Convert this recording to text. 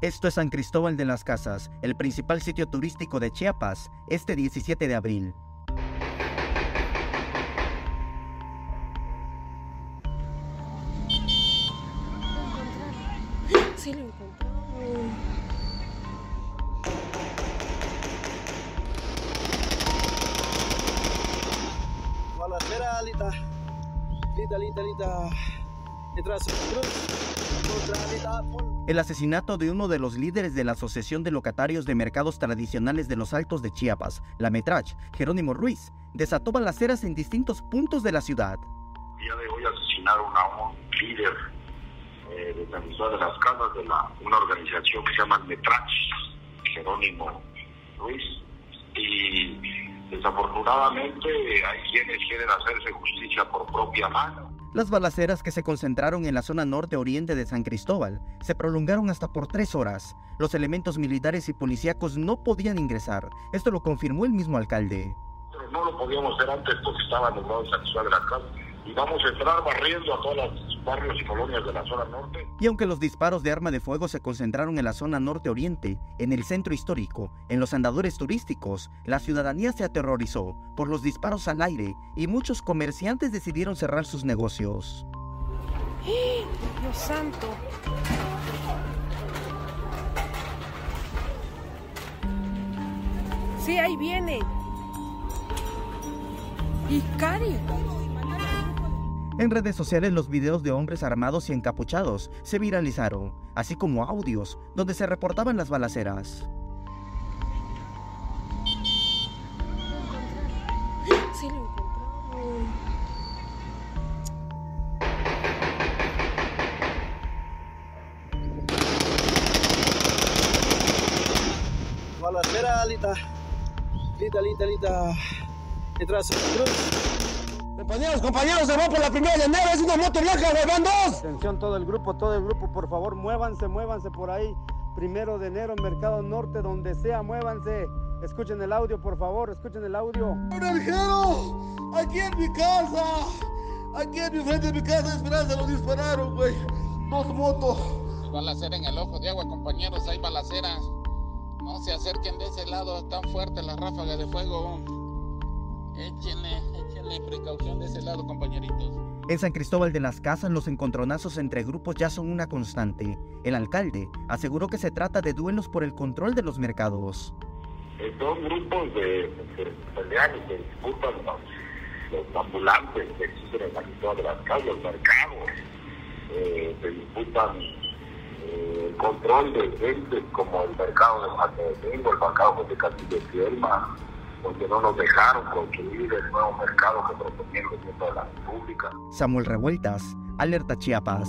Esto es San Cristóbal de las Casas, el principal sitio turístico de Chiapas, este 17 de abril. Sí lo encontramos. Balacera, Alita. Lita, Lita, Lita. El asesinato de uno de los líderes de la Asociación de Locatarios de Mercados Tradicionales de los Altos de Chiapas, la Metrach, Jerónimo Ruiz, desató balaceras en distintos puntos de la ciudad. El día de hoy asesinaron a un líder eh, de San Cristóbal de las Casas de la, una organización que se llama Metrach, Jerónimo Ruiz, y desafortunadamente hay quienes quieren hacerse justicia por propia mano. Las balaceras que se concentraron en la zona norte-oriente de San Cristóbal se prolongaron hasta por tres horas. Los elementos militares y policíacos no podían ingresar. Esto lo confirmó el mismo alcalde. No lo podíamos hacer antes porque estaban nombrados San Cristóbal de Casas y vamos a entrar barriendo a todos los barrios y colonias de la zona norte. Y aunque los disparos de arma de fuego se concentraron en la zona norte-oriente, en el centro histórico, en los andadores turísticos, la ciudadanía se aterrorizó por los disparos al aire y muchos comerciantes decidieron cerrar sus negocios. Dios santo. Sí, ahí viene. Y Cari. En redes sociales los videos de hombres armados y encapuchados se viralizaron, así como audios donde se reportaban las balaceras. Sí lo. Balacera, Alita. Lita, Lita, Lita. Detrás. Compañeros, compañeros, se va por la primera de enero, es una moto blanca, güey, van dos. Atención todo el grupo, todo el grupo, por favor, muévanse, muévanse por ahí. Primero de enero, Mercado Norte, donde sea, muévanse. Escuchen el audio, por favor, escuchen el audio. ¡Un aljero! Aquí en mi casa, aquí en mi frente de mi casa, Esperanza, lo dispararon, güey. Dos motos. Hay balacera en el ojo de agua, compañeros, hay balaceras. No se acerquen de ese lado, están fuertes las ráfagas de fuego. Échenle, échenle precaución de ese lado, compañeritos. En San Cristóbal de las Casas los encontronazos entre grupos ya son una constante. El alcalde aseguró que se trata de duelos por el control de los mercados. Eh, son grupos de, y se disputan los, los ambulantes que existen en San Cristóbal de las Casas, los mercados, eh, se disputan eh, el control de gente como el mercado de San Domingo, el mercado de Castillo de Fielma, donde no nos dejaron construir el nuevo mercado que proponía el gobierno de la República. Samuel Revueltas, Alerta Chiapas.